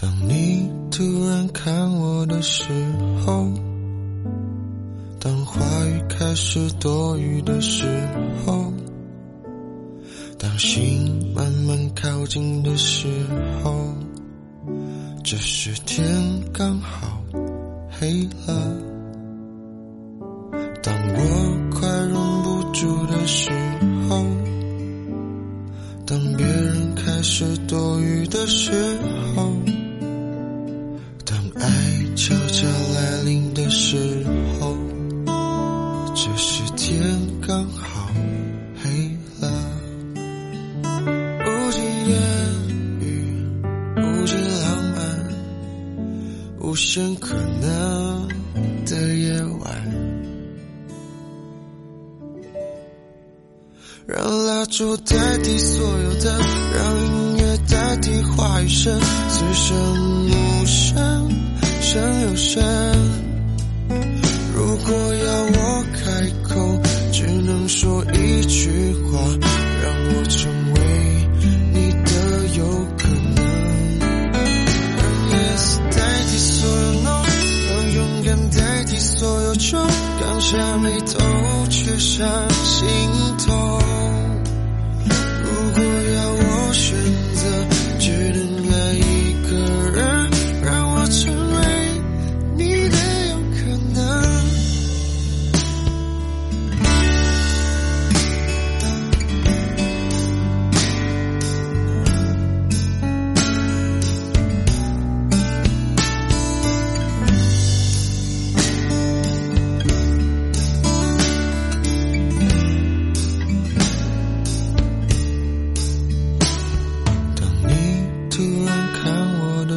当你突然看我的时候，当话语开始多余的时候，当心慢慢靠近的时候，这时天刚好黑了。当我快忍不住的时候，当别人开始多余的时候。言语，无尽浪漫，无限可能的夜晚，让蜡烛代替所有的，让音乐代替话语声，此生无声。深又深，如果要我开口，只能说一想代替所有酒，刚下眉头，却上心头。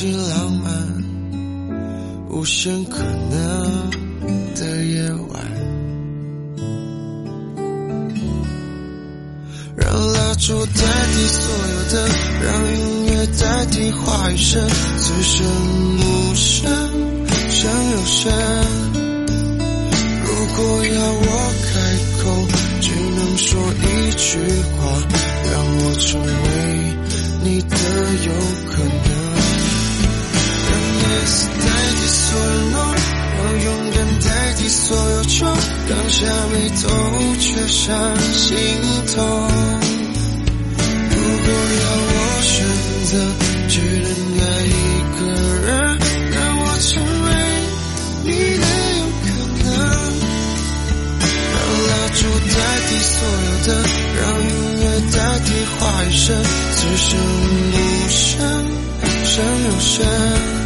是浪漫，无限可能的夜晚，让蜡烛代替所有的，让音乐代替话语声，此生无声，声又声。如果要我开口，只能说一句话，让我成为刚下眉头却上心头。如果要我选择，只能爱一个人，让我成为你的。有可能。让蜡烛代替所有的，让音乐代替话语声，此生无声，胜有声。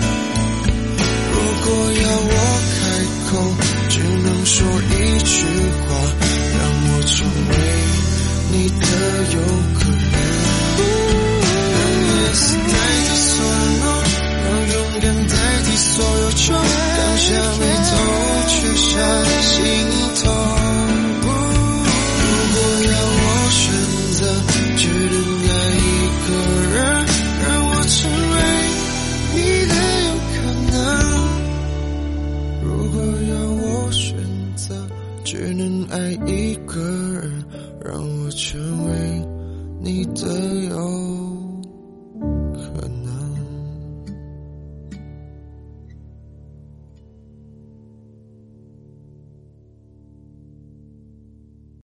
只能爱一个人，让我成为你的有。